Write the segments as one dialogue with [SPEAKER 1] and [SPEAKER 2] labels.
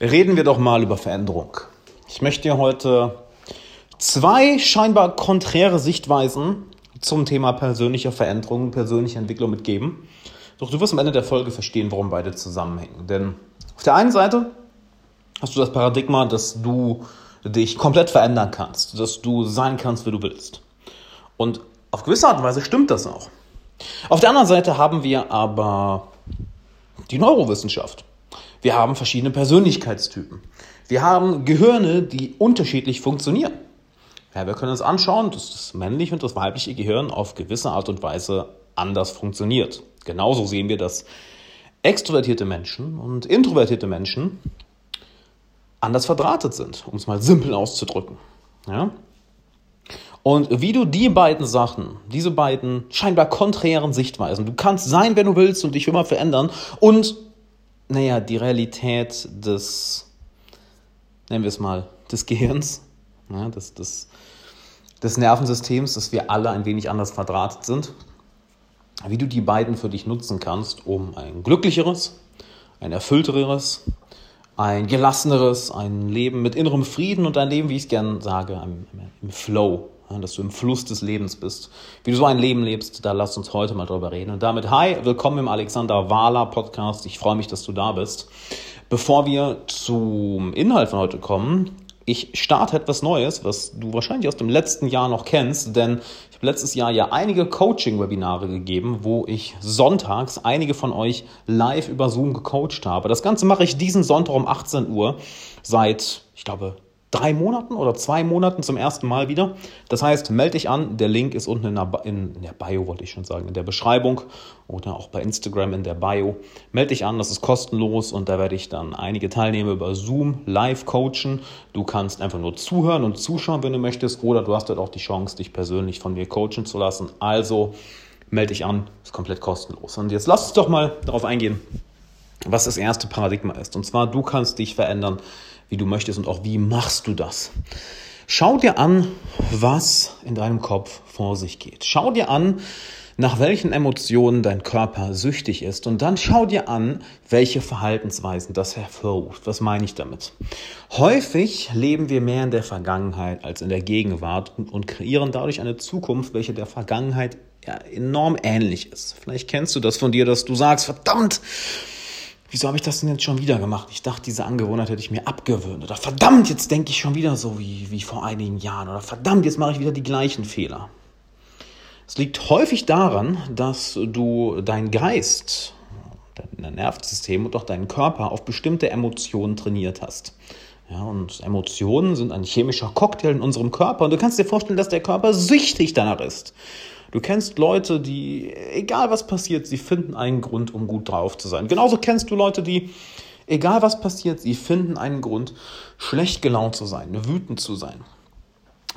[SPEAKER 1] Reden wir doch mal über Veränderung. Ich möchte dir heute zwei scheinbar konträre Sichtweisen zum Thema persönliche Veränderung, persönliche Entwicklung mitgeben. Doch du wirst am Ende der Folge verstehen, warum beide zusammenhängen. Denn auf der einen Seite hast du das Paradigma, dass du dich komplett verändern kannst, dass du sein kannst, wie du willst. Und auf gewisse Art und Weise stimmt das auch. Auf der anderen Seite haben wir aber die Neurowissenschaft. Wir haben verschiedene Persönlichkeitstypen. Wir haben Gehirne, die unterschiedlich funktionieren. Ja, wir können uns anschauen, dass das männliche und das weibliche Gehirn auf gewisse Art und Weise anders funktioniert. Genauso sehen wir, dass extrovertierte Menschen und introvertierte Menschen anders verdrahtet sind, um es mal simpel auszudrücken. Ja? Und wie du die beiden Sachen, diese beiden scheinbar konträren Sichtweisen, du kannst sein, wenn du willst und dich immer verändern und, naja, die Realität des, nennen wir es mal, des Gehirns, ja, des, des, des Nervensystems, dass wir alle ein wenig anders verdrahtet sind, wie du die beiden für dich nutzen kannst, um ein glücklicheres, ein erfüllteres, ein gelasseneres, ein Leben mit innerem Frieden und ein Leben, wie ich es gerne sage, im Flow dass du im Fluss des Lebens bist. Wie du so ein Leben lebst, da lass uns heute mal drüber reden. Und damit, hi, willkommen im Alexander Wahler Podcast. Ich freue mich, dass du da bist. Bevor wir zum Inhalt von heute kommen, ich starte etwas Neues, was du wahrscheinlich aus dem letzten Jahr noch kennst, denn ich habe letztes Jahr ja einige Coaching-Webinare gegeben, wo ich sonntags einige von euch live über Zoom gecoacht habe. Das Ganze mache ich diesen Sonntag um 18 Uhr seit, ich glaube, drei Monaten oder zwei Monaten zum ersten Mal wieder. Das heißt, melde dich an. Der Link ist unten in der, in der, Bio, wollte ich schon sagen, in der Beschreibung oder auch bei Instagram in der Bio. Melde dich an, das ist kostenlos und da werde ich dann einige Teilnehmer über Zoom live coachen. Du kannst einfach nur zuhören und zuschauen, wenn du möchtest, oder du hast dort auch die Chance, dich persönlich von mir coachen zu lassen. Also melde dich an, ist komplett kostenlos. Und jetzt lass uns doch mal darauf eingehen, was das erste Paradigma ist. Und zwar, du kannst dich verändern wie du möchtest und auch wie machst du das. Schau dir an, was in deinem Kopf vor sich geht. Schau dir an, nach welchen Emotionen dein Körper süchtig ist und dann schau dir an, welche Verhaltensweisen das hervorruft. Was meine ich damit? Häufig leben wir mehr in der Vergangenheit als in der Gegenwart und kreieren dadurch eine Zukunft, welche der Vergangenheit ja, enorm ähnlich ist. Vielleicht kennst du das von dir, dass du sagst, verdammt, wieso habe ich das denn jetzt schon wieder gemacht? Ich dachte, diese Angewohnheit hätte ich mir abgewöhnt. Oder verdammt, jetzt denke ich schon wieder so wie, wie vor einigen Jahren. Oder verdammt, jetzt mache ich wieder die gleichen Fehler. Es liegt häufig daran, dass du deinen Geist, dein Nervensystem und auch deinen Körper auf bestimmte Emotionen trainiert hast. Ja, und Emotionen sind ein chemischer Cocktail in unserem Körper. Und du kannst dir vorstellen, dass der Körper süchtig danach ist. Du kennst Leute, die, egal was passiert, sie finden einen Grund, um gut drauf zu sein. Genauso kennst du Leute, die, egal was passiert, sie finden einen Grund, schlecht gelaunt zu sein, wütend zu sein.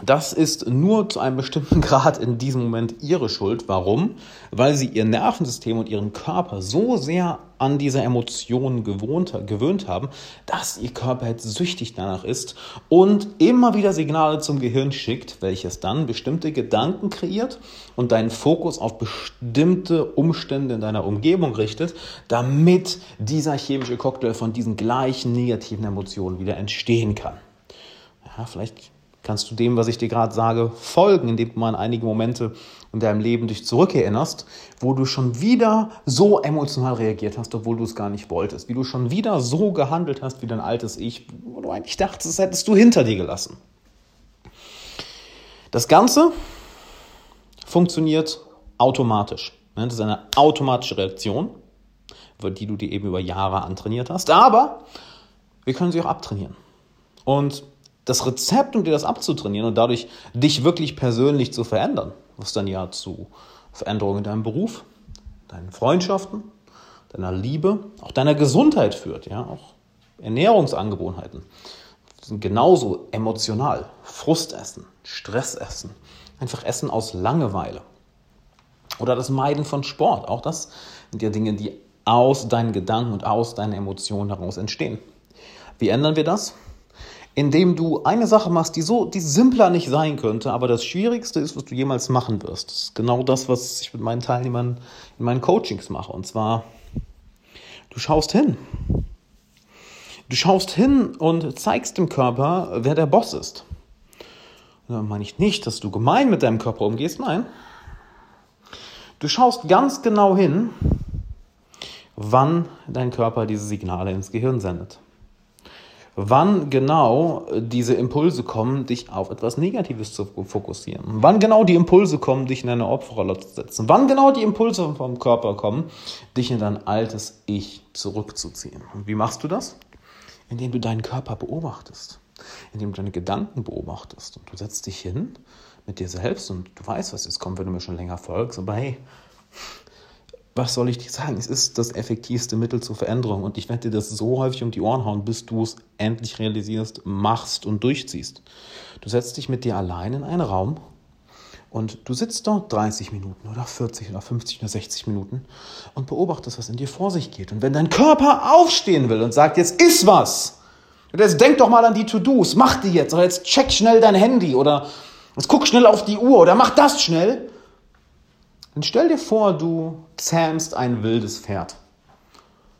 [SPEAKER 1] Das ist nur zu einem bestimmten Grad in diesem Moment ihre Schuld. Warum? Weil sie ihr Nervensystem und ihren Körper so sehr an diese Emotionen gewohnt, gewöhnt haben, dass ihr Körper jetzt süchtig danach ist und immer wieder Signale zum Gehirn schickt, welches dann bestimmte Gedanken kreiert und deinen Fokus auf bestimmte Umstände in deiner Umgebung richtet, damit dieser chemische Cocktail von diesen gleichen negativen Emotionen wieder entstehen kann. Ja, vielleicht kannst du dem, was ich dir gerade sage, folgen, indem du mal an einige Momente in deinem Leben dich zurückerinnerst, wo du schon wieder so emotional reagiert hast, obwohl du es gar nicht wolltest, wie du schon wieder so gehandelt hast wie dein altes Ich, wo du eigentlich dachtest, das hättest du hinter dir gelassen. Das Ganze funktioniert automatisch. Das ist eine automatische Reaktion, die du dir eben über Jahre antrainiert hast. Aber wir können sie auch abtrainieren. Und das Rezept, um dir das abzutrainieren und dadurch dich wirklich persönlich zu verändern, was dann ja zu Veränderungen in deinem Beruf, deinen Freundschaften, deiner Liebe, auch deiner Gesundheit führt, ja, auch Ernährungsangewohnheiten sind genauso emotional. Frustessen, Stressessen, einfach Essen aus Langeweile. Oder das Meiden von Sport. Auch das sind ja Dinge, die aus deinen Gedanken und aus deinen Emotionen heraus entstehen. Wie ändern wir das? Indem du eine Sache machst, die so, die simpler nicht sein könnte, aber das Schwierigste ist, was du jemals machen wirst. Das ist genau das, was ich mit meinen Teilnehmern in meinen Coachings mache. Und zwar, du schaust hin. Du schaust hin und zeigst dem Körper, wer der Boss ist. Dann meine ich nicht, dass du gemein mit deinem Körper umgehst, nein. Du schaust ganz genau hin, wann dein Körper diese Signale ins Gehirn sendet wann genau diese Impulse kommen, dich auf etwas Negatives zu fokussieren. Wann genau die Impulse kommen, dich in eine Opferrolle zu setzen. Wann genau die Impulse vom Körper kommen, dich in dein altes Ich zurückzuziehen. Und wie machst du das? Indem du deinen Körper beobachtest. Indem du deine Gedanken beobachtest. Und du setzt dich hin mit dir selbst und du weißt, was jetzt kommt, wenn du mir schon länger folgst. Aber hey, was soll ich dir sagen? Es ist das effektivste Mittel zur Veränderung und ich werde dir das so häufig um die Ohren hauen, bis du es endlich realisierst, machst und durchziehst. Du setzt dich mit dir allein in einen Raum und du sitzt dort 30 Minuten oder 40 oder 50 oder 60 Minuten und beobachtest, was in dir vor sich geht. Und wenn dein Körper aufstehen will und sagt, jetzt ist was, und jetzt denk doch mal an die To-Dos, mach die jetzt, oder jetzt check schnell dein Handy, oder jetzt guck schnell auf die Uhr, oder mach das schnell, dann stell dir vor, du zähmst ein wildes Pferd.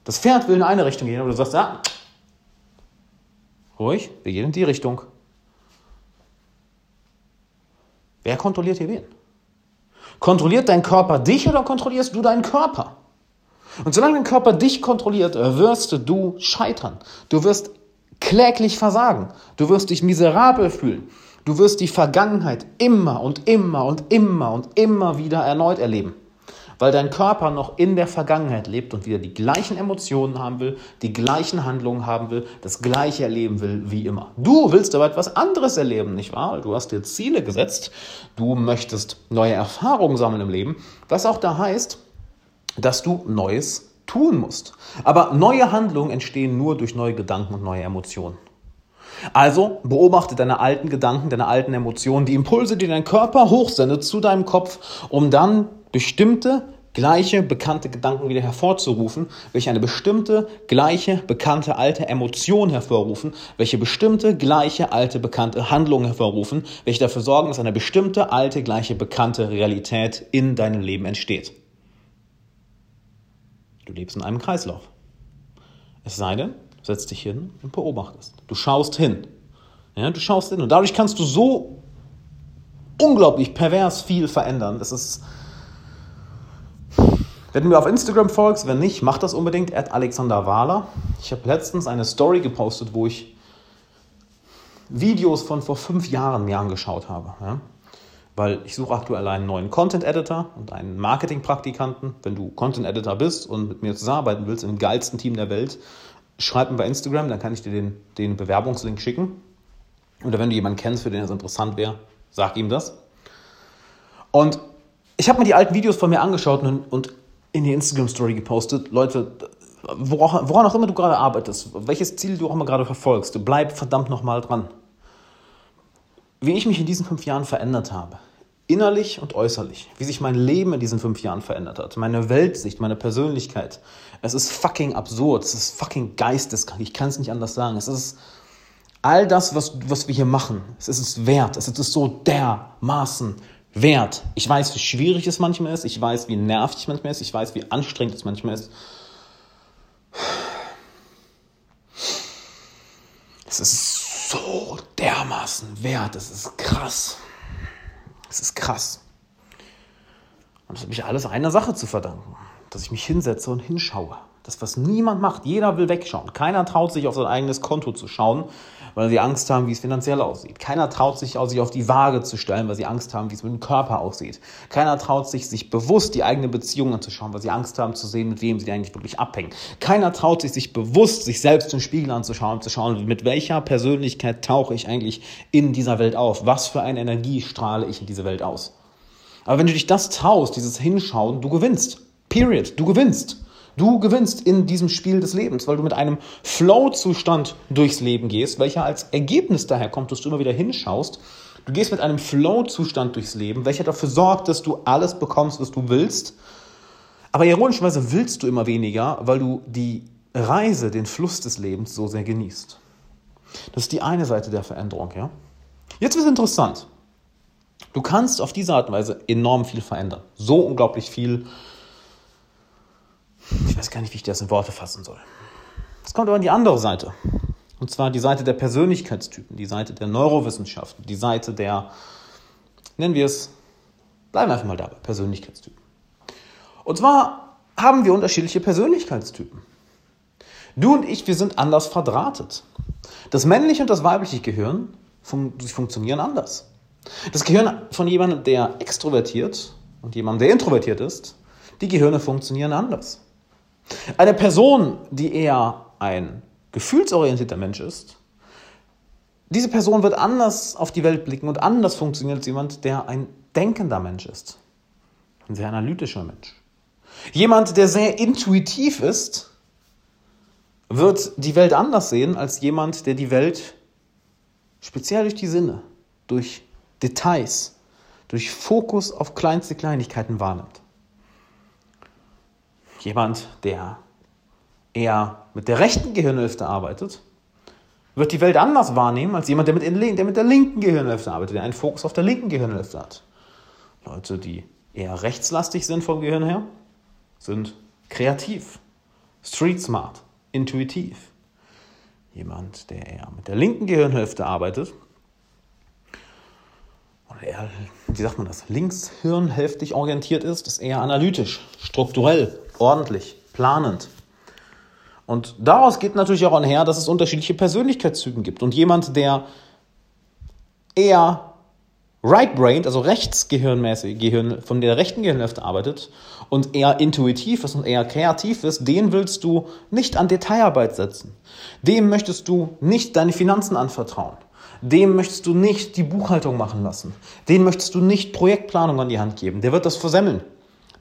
[SPEAKER 1] Das Pferd will in eine Richtung gehen, aber du sagst, ja, ruhig, wir gehen in die Richtung. Wer kontrolliert hier wen? Kontrolliert dein Körper dich oder kontrollierst du deinen Körper? Und solange dein Körper dich kontrolliert, wirst du scheitern. Du wirst kläglich versagen. Du wirst dich miserabel fühlen. Du wirst die Vergangenheit immer und immer und immer und immer wieder erneut erleben, weil dein Körper noch in der Vergangenheit lebt und wieder die gleichen Emotionen haben will, die gleichen Handlungen haben will, das gleiche erleben will wie immer. Du willst aber etwas anderes erleben, nicht wahr? Du hast dir Ziele gesetzt, du möchtest neue Erfahrungen sammeln im Leben, was auch da heißt, dass du Neues tun musst. Aber neue Handlungen entstehen nur durch neue Gedanken und neue Emotionen. Also beobachte deine alten Gedanken, deine alten Emotionen, die Impulse, die dein Körper hochsendet zu deinem Kopf, um dann bestimmte gleiche bekannte Gedanken wieder hervorzurufen, welche eine bestimmte gleiche bekannte alte Emotion hervorrufen, welche bestimmte gleiche alte bekannte Handlung hervorrufen, welche dafür sorgen, dass eine bestimmte alte gleiche bekannte Realität in deinem Leben entsteht. Du lebst in einem Kreislauf. Es sei denn, setzt dich hin und beobachtest. Du schaust hin. Ja, du schaust hin. Und dadurch kannst du so unglaublich pervers viel verändern. Das ist. Wenn du mir auf Instagram folgst, wenn nicht, mach das unbedingt. At Alexander Wahler. Ich habe letztens eine Story gepostet, wo ich Videos von vor fünf Jahren mir angeschaut habe. Ja? Weil ich suche aktuell einen neuen Content Editor und einen Marketing-Praktikanten. Wenn du Content Editor bist und mit mir zusammenarbeiten willst, im geilsten Team der Welt, schreib mir bei Instagram, dann kann ich dir den, den Bewerbungslink schicken. Oder wenn du jemanden kennst, für den das interessant wäre, sag ihm das. Und ich habe mir die alten Videos von mir angeschaut und, und in die Instagram-Story gepostet. Leute, woran, woran auch immer du gerade arbeitest, welches Ziel du auch immer gerade verfolgst, bleib verdammt nochmal dran. Wie ich mich in diesen fünf Jahren verändert habe, innerlich und äußerlich, wie sich mein Leben in diesen fünf Jahren verändert hat, meine Weltsicht, meine Persönlichkeit. Es ist fucking absurd, es ist fucking geisteskrank, ich kann es nicht anders sagen. Es ist all das, was, was wir hier machen, es ist es wert, es ist so dermaßen wert. Ich weiß, wie schwierig es manchmal ist, ich weiß, wie nervig es manchmal ist, ich weiß, wie anstrengend es manchmal ist. Es ist so dermaßen wert, es ist krass. Es ist krass. Und das habe ich alles einer Sache zu verdanken, dass ich mich hinsetze und hinschaue. Das, was niemand macht. Jeder will wegschauen. Keiner traut sich auf sein eigenes Konto zu schauen, weil sie Angst haben, wie es finanziell aussieht. Keiner traut sich, sich auf die Waage zu stellen, weil sie Angst haben, wie es mit dem Körper aussieht. Keiner traut sich, sich bewusst die eigene Beziehung anzuschauen, weil sie Angst haben zu sehen, mit wem sie eigentlich wirklich abhängen. Keiner traut sich, sich bewusst sich selbst im Spiegel anzuschauen, zu schauen, mit welcher Persönlichkeit tauche ich eigentlich in dieser Welt auf? Was für eine Energie strahle ich in diese Welt aus? Aber wenn du dich das traust, dieses Hinschauen, du gewinnst. Period. Du gewinnst. Du gewinnst in diesem Spiel des Lebens, weil du mit einem Flow-Zustand durchs Leben gehst, welcher als Ergebnis daher kommt, dass du immer wieder hinschaust. Du gehst mit einem Flow-Zustand durchs Leben, welcher dafür sorgt, dass du alles bekommst, was du willst. Aber ironischerweise willst du immer weniger, weil du die Reise, den Fluss des Lebens so sehr genießt. Das ist die eine Seite der Veränderung, ja? Jetzt wird es interessant. Du kannst auf diese Art und Weise enorm viel verändern. So unglaublich viel, ich weiß gar nicht, wie ich das in Worte fassen soll. Es kommt aber an die andere Seite. Und zwar die Seite der Persönlichkeitstypen, die Seite der Neurowissenschaften, die Seite der, nennen wir es, bleiben wir einfach mal dabei, Persönlichkeitstypen. Und zwar haben wir unterschiedliche Persönlichkeitstypen. Du und ich, wir sind anders verdrahtet. Das männliche und das weibliche Gehirn fun funktionieren anders. Das Gehirn von jemandem, der extrovertiert und jemandem, der introvertiert ist, die Gehirne funktionieren anders. Eine Person, die eher ein gefühlsorientierter Mensch ist, diese Person wird anders auf die Welt blicken und anders funktionieren als jemand, der ein denkender Mensch ist. Ein sehr analytischer Mensch. Jemand, der sehr intuitiv ist, wird die Welt anders sehen als jemand, der die Welt speziell durch die Sinne, durch Details, durch Fokus auf kleinste Kleinigkeiten wahrnimmt. Jemand, der eher mit der rechten Gehirnhälfte arbeitet, wird die Welt anders wahrnehmen als jemand, der mit, der mit der linken Gehirnhälfte arbeitet, der einen Fokus auf der linken Gehirnhälfte hat. Leute, die eher rechtslastig sind vom Gehirn her, sind kreativ, street smart, intuitiv. Jemand, der eher mit der linken Gehirnhälfte arbeitet, oder eher, wie sagt man das, linkshirnhälftig orientiert ist, ist eher analytisch, strukturell, ordentlich, planend. Und daraus geht natürlich auch einher, dass es unterschiedliche Persönlichkeitstypen gibt. Und jemand, der eher right-brained, also rechtsgehirnmäßig, Gehirn, von der rechten Gehirnhälfte arbeitet und eher intuitiv ist und eher kreativ ist, den willst du nicht an Detailarbeit setzen. Dem möchtest du nicht deine Finanzen anvertrauen. Dem möchtest du nicht die Buchhaltung machen lassen. Den möchtest du nicht Projektplanung an die Hand geben. Der wird das versemmeln.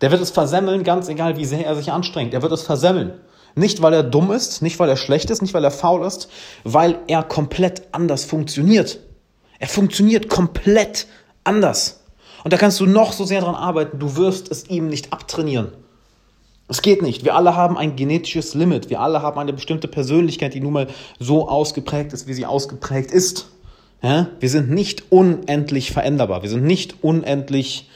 [SPEAKER 1] Der wird es versemmeln, ganz egal, wie sehr er sich anstrengt. Er wird es versemmeln. Nicht, weil er dumm ist, nicht, weil er schlecht ist, nicht, weil er faul ist, weil er komplett anders funktioniert. Er funktioniert komplett anders. Und da kannst du noch so sehr dran arbeiten, du wirst es ihm nicht abtrainieren. Es geht nicht. Wir alle haben ein genetisches Limit. Wir alle haben eine bestimmte Persönlichkeit, die nun mal so ausgeprägt ist, wie sie ausgeprägt ist. Ja? Wir sind nicht unendlich veränderbar. Wir sind nicht unendlich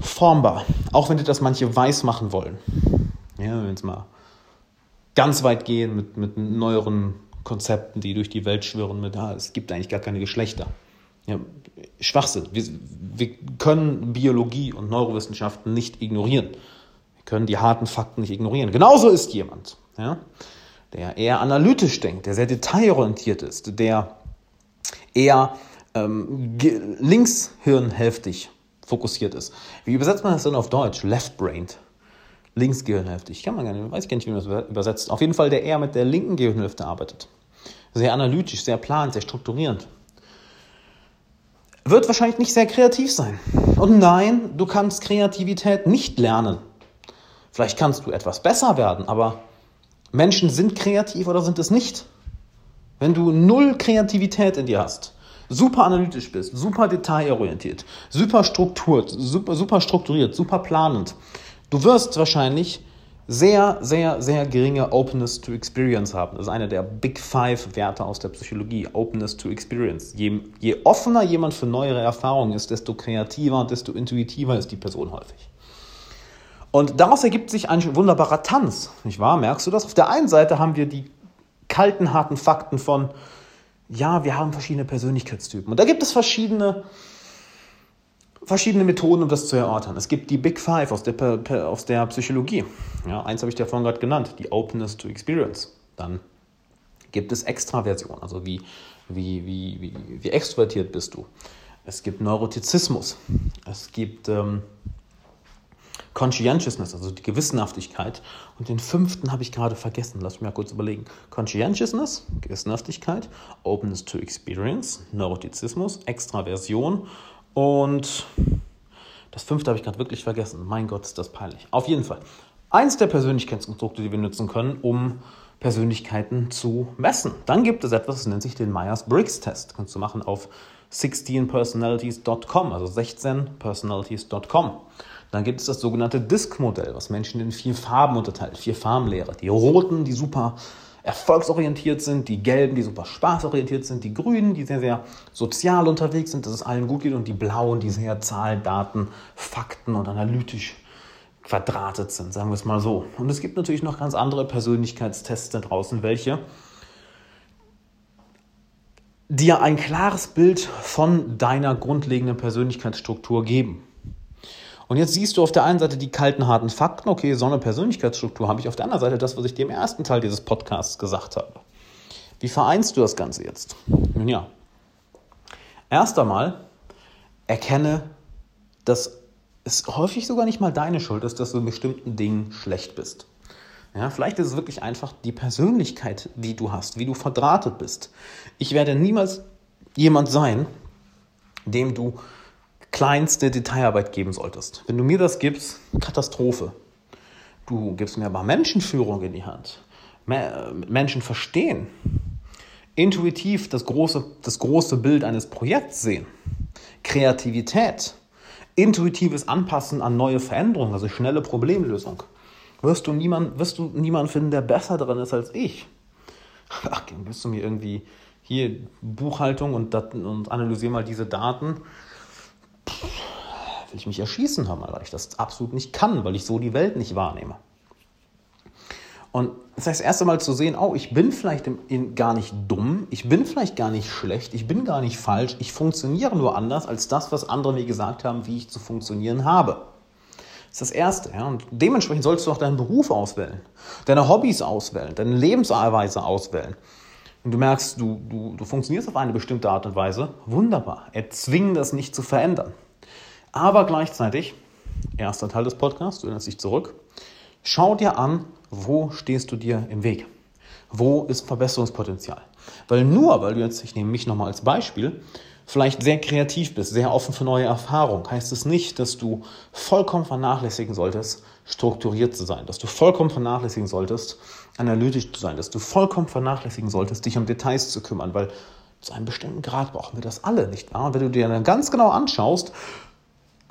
[SPEAKER 1] formbar. Auch wenn dir das manche weiß machen wollen. Ja, wenn es mal ganz weit gehen mit, mit neueren Konzepten, die durch die Welt schwirren mit, ah, es gibt eigentlich gar keine Geschlechter. Ja, Schwachsinn. Wir, wir können Biologie und Neurowissenschaften nicht ignorieren. Wir können die harten Fakten nicht ignorieren. Genauso ist jemand, ja, der eher analytisch denkt, der sehr detailorientiert ist, der eher ähm, linkshirnhälftig fokussiert ist. Wie übersetzt man das denn auf Deutsch? Left-brained. Linksgehirnhälftig. Kann man gar nicht, weiß ich gar nicht, wie man das übersetzt. Auf jeden Fall, der eher mit der linken Gehirnhälfte arbeitet. Sehr analytisch, sehr plan, sehr strukturierend. Wird wahrscheinlich nicht sehr kreativ sein. Und nein, du kannst Kreativität nicht lernen. Vielleicht kannst du etwas besser werden, aber Menschen sind kreativ oder sind es nicht. Wenn du null Kreativität in dir hast, super analytisch bist, super detailorientiert, super strukturiert, super, super strukturiert, super planend, du wirst wahrscheinlich sehr, sehr, sehr geringe Openness to Experience haben. Das ist einer der Big Five Werte aus der Psychologie. Openness to Experience. Je, je offener jemand für neuere Erfahrungen ist, desto kreativer und desto intuitiver ist die Person häufig. Und daraus ergibt sich ein wunderbarer Tanz, nicht wahr? Merkst du das? Auf der einen Seite haben wir die kalten, harten Fakten von, ja, wir haben verschiedene Persönlichkeitstypen. Und da gibt es verschiedene, verschiedene Methoden, um das zu erörtern. Es gibt die Big Five aus der, aus der Psychologie. Ja, eins habe ich dir vorhin gerade genannt, die Openness to Experience. Dann gibt es Extraversion, also wie, wie, wie, wie, wie extrovertiert bist du. Es gibt Neurotizismus. Es gibt ähm, Conscientiousness, also die Gewissenhaftigkeit. Und den fünften habe ich gerade vergessen. Lass mich mal kurz überlegen. Conscientiousness, Gewissenhaftigkeit, Openness to Experience, Neurotizismus, Extraversion und das fünfte habe ich gerade wirklich vergessen. Mein Gott, ist das peinlich. Auf jeden Fall. Eins der Persönlichkeitskonstrukte, die wir nutzen können, um Persönlichkeiten zu messen. Dann gibt es etwas, das nennt sich den Myers-Briggs-Test. Kannst du machen auf 16personalities.com, also 16personalities.com. Dann gibt es das sogenannte Disk-Modell, was Menschen in vier Farben unterteilt, vier Farbenlehre. Die roten, die super erfolgsorientiert sind, die gelben, die super spaßorientiert sind, die grünen, die sehr, sehr sozial unterwegs sind, dass es allen gut geht und die blauen, die sehr Zahlen, Daten, Fakten und analytisch quadratet sind, sagen wir es mal so. Und es gibt natürlich noch ganz andere Persönlichkeitstests da draußen, welche dir ein klares Bild von deiner grundlegenden Persönlichkeitsstruktur geben. Und jetzt siehst du auf der einen Seite die kalten, harten Fakten, okay, so eine Persönlichkeitsstruktur habe ich, auf der anderen Seite das, was ich dir im ersten Teil dieses Podcasts gesagt habe. Wie vereinst du das Ganze jetzt? Nun ja, erst einmal erkenne, dass es häufig sogar nicht mal deine Schuld ist, dass du in bestimmten Dingen schlecht bist. Ja, vielleicht ist es wirklich einfach die Persönlichkeit, die du hast, wie du verdrahtet bist. Ich werde niemals jemand sein, dem du kleinste Detailarbeit geben solltest. Wenn du mir das gibst, Katastrophe. Du gibst mir aber Menschenführung in die Hand. Menschen verstehen. Intuitiv das große, das große Bild eines Projekts sehen. Kreativität. Intuitives Anpassen an neue Veränderungen, also schnelle Problemlösung wirst du niemanden wirst du niemand finden, der besser drin ist als ich. Ach, wirst du mir irgendwie hier Buchhaltung und, und analysiere mal diese Daten. Will ich mich erschießen haben, weil ich das absolut nicht kann, weil ich so die Welt nicht wahrnehme. Und das heißt, erst einmal zu sehen, oh, ich bin vielleicht in, in, gar nicht dumm, ich bin vielleicht gar nicht schlecht, ich bin gar nicht falsch, ich funktioniere nur anders als das, was andere mir gesagt haben, wie ich zu funktionieren habe. Das ist das Erste. Ja? Und dementsprechend solltest du auch deinen Beruf auswählen, deine Hobbys auswählen, deine Lebensweise auswählen. Und du merkst, du, du, du funktionierst auf eine bestimmte Art und Weise, wunderbar. Erzwingen das nicht zu verändern. Aber gleichzeitig, erster Teil des Podcasts, du erinnerst dich zurück, schau dir an, wo stehst du dir im Weg? Wo ist Verbesserungspotenzial? Weil nur, weil du jetzt, ich nehme mich nochmal als Beispiel, vielleicht sehr kreativ bist, sehr offen für neue Erfahrungen, heißt es nicht, dass du vollkommen vernachlässigen solltest, strukturiert zu sein, dass du vollkommen vernachlässigen solltest, analytisch zu sein, dass du vollkommen vernachlässigen solltest, dich um Details zu kümmern, weil zu einem bestimmten Grad brauchen wir das alle, nicht wahr? Und wenn du dir dann ganz genau anschaust,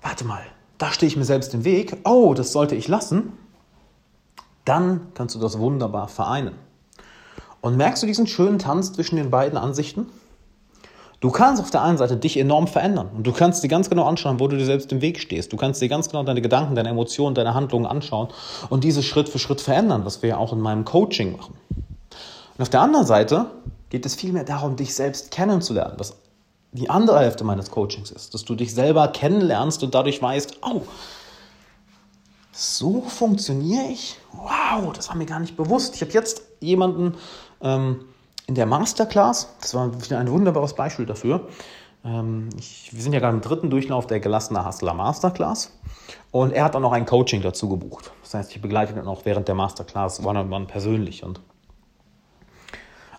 [SPEAKER 1] warte mal, da stehe ich mir selbst im Weg, oh, das sollte ich lassen, dann kannst du das wunderbar vereinen. Und merkst du diesen schönen Tanz zwischen den beiden Ansichten? Du kannst auf der einen Seite dich enorm verändern und du kannst dir ganz genau anschauen, wo du dir selbst im Weg stehst. Du kannst dir ganz genau deine Gedanken, deine Emotionen, deine Handlungen anschauen und diese Schritt für Schritt verändern, was wir ja auch in meinem Coaching machen. Und auf der anderen Seite geht es vielmehr darum, dich selbst kennenzulernen, was die andere Hälfte meines Coachings ist, dass du dich selber kennenlernst und dadurch weißt, oh, so funktioniere ich? Wow, das war mir gar nicht bewusst. Ich habe jetzt jemanden ähm, in der Masterclass, das war wieder ein wunderbares Beispiel dafür. Ähm, ich, wir sind ja gerade im dritten Durchlauf der gelassene Hustler Masterclass und er hat auch noch ein Coaching dazu gebucht. Das heißt, ich begleite ihn auch während der Masterclass one-on-one persönlich und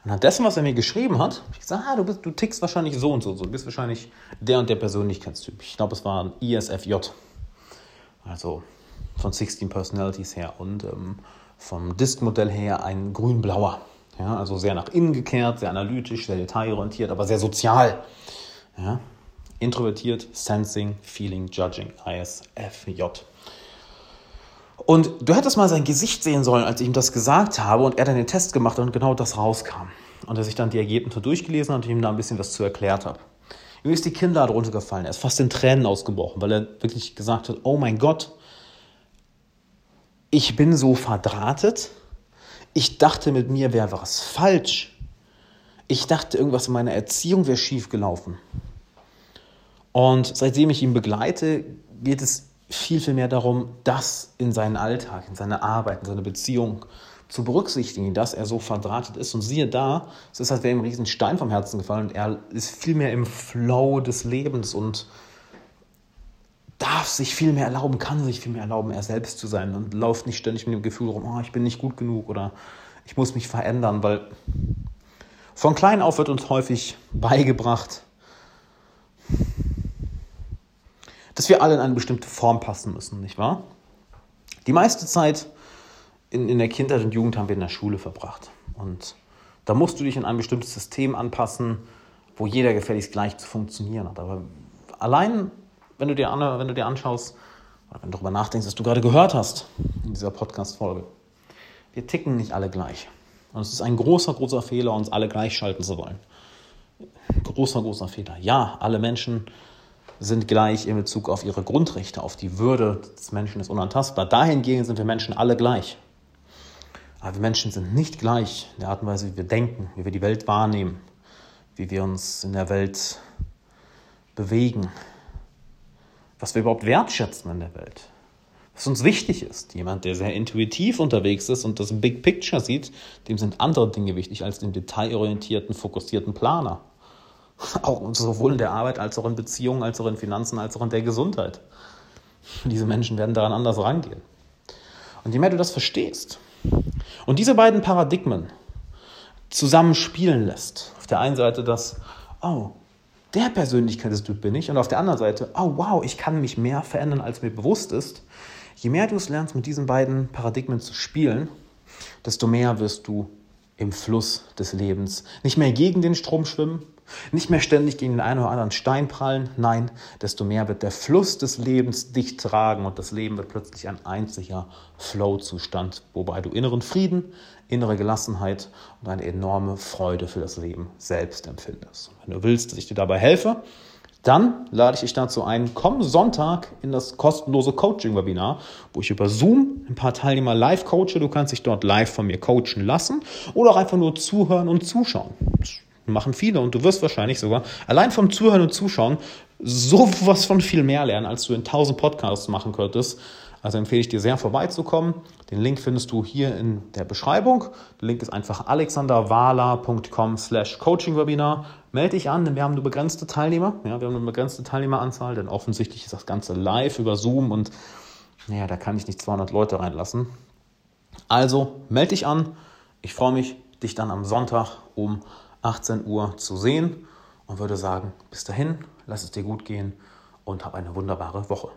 [SPEAKER 1] anhand dessen, was er mir geschrieben hat, habe ich gesagt, ah, du, bist, du tickst wahrscheinlich so und so, so. du bist wahrscheinlich der und der Persönlichkeitstyp. Ich glaube, es war ein ISFJ, also von 16 Personalities her und ähm, vom Disk-Modell her ein grün-blauer. Ja, also sehr nach innen gekehrt, sehr analytisch, sehr detailorientiert, aber sehr sozial. Ja, introvertiert, Sensing, Feeling, Judging, ISFJ. Und du hättest mal sein Gesicht sehen sollen, als ich ihm das gesagt habe und er dann den Test gemacht hat und genau das rauskam. Und er sich dann die Ergebnisse durchgelesen hat und ihm da ein bisschen was zu erklärt habe. Ihm ist die Kinnlade runtergefallen. Er ist fast in Tränen ausgebrochen, weil er wirklich gesagt hat: Oh mein Gott, ich bin so verdrahtet ich dachte, mit mir wäre was falsch. Ich dachte, irgendwas in meiner Erziehung wäre schief gelaufen. Und seitdem ich ihn begleite, geht es viel, viel mehr darum, das in seinen Alltag, in seine Arbeit, in seine Beziehung zu berücksichtigen, dass er so verdrahtet ist. Und siehe da, es ist, als wäre ihm ein riesen Stein vom Herzen gefallen und er ist viel mehr im Flow des Lebens und darf sich viel mehr erlauben, kann sich viel mehr erlauben, er selbst zu sein und läuft nicht ständig mit dem Gefühl rum, oh, ich bin nicht gut genug oder ich muss mich verändern, weil von klein auf wird uns häufig beigebracht, dass wir alle in eine bestimmte Form passen müssen, nicht wahr? Die meiste Zeit in, in der Kindheit und Jugend haben wir in der Schule verbracht. Und da musst du dich in ein bestimmtes System anpassen, wo jeder gefälligst gleich zu funktionieren hat. Aber allein wenn du dir, an, wenn du dir anschaust, oder wenn du darüber nachdenkst, was du gerade gehört hast in dieser Podcast-Folge, wir ticken nicht alle gleich. Und es ist ein großer, großer Fehler, uns alle gleichschalten zu wollen. Großer, großer Fehler. Ja, alle Menschen sind gleich in Bezug auf ihre Grundrechte, auf die Würde des Menschen ist unantastbar. Dahingegen sind wir Menschen alle gleich. Aber wir Menschen sind nicht gleich in der Art und Weise, wie wir denken, wie wir die Welt wahrnehmen, wie wir uns in der Welt bewegen, was wir überhaupt wertschätzen in der Welt, was uns wichtig ist. Jemand, der sehr intuitiv unterwegs ist und das Big Picture sieht, dem sind andere Dinge wichtig als dem detailorientierten, fokussierten Planer. Auch sowohl in der Arbeit als auch in Beziehungen, als auch in Finanzen, als auch in der Gesundheit. Diese Menschen werden daran anders rangehen. Und je mehr du das verstehst und diese beiden Paradigmen zusammen spielen lässt, auf der einen Seite das, oh, der Persönlichkeitstyp bin ich, und auf der anderen Seite, oh wow, ich kann mich mehr verändern, als mir bewusst ist. Je mehr du es lernst, mit diesen beiden Paradigmen zu spielen, desto mehr wirst du im Fluss des Lebens nicht mehr gegen den Strom schwimmen, nicht mehr ständig gegen den einen oder anderen Stein prallen, nein, desto mehr wird der Fluss des Lebens dich tragen und das Leben wird plötzlich ein einziger Flow-Zustand, wobei du inneren Frieden, innere Gelassenheit und eine enorme Freude für das Leben selbst empfindest. Und wenn du willst, dass ich dir dabei helfe, dann lade ich dich dazu ein, komm Sonntag in das kostenlose Coaching-Webinar, wo ich über Zoom ein paar Teilnehmer live coache. Du kannst dich dort live von mir coachen lassen oder auch einfach nur zuhören und zuschauen. Das machen viele und du wirst wahrscheinlich sogar allein vom Zuhören und Zuschauen sowas von viel mehr lernen, als du in tausend Podcasts machen könntest. Also empfehle ich dir sehr vorbeizukommen. Den Link findest du hier in der Beschreibung. Der Link ist einfach alexanderwala.com slash coachingwebinar. Melde dich an, denn wir haben eine begrenzte Teilnehmer. Ja, wir haben eine begrenzte Teilnehmeranzahl, denn offensichtlich ist das Ganze live über Zoom und naja, da kann ich nicht 200 Leute reinlassen. Also melde dich an. Ich freue mich, dich dann am Sonntag um 18 Uhr zu sehen und würde sagen, bis dahin, lass es dir gut gehen und hab eine wunderbare Woche.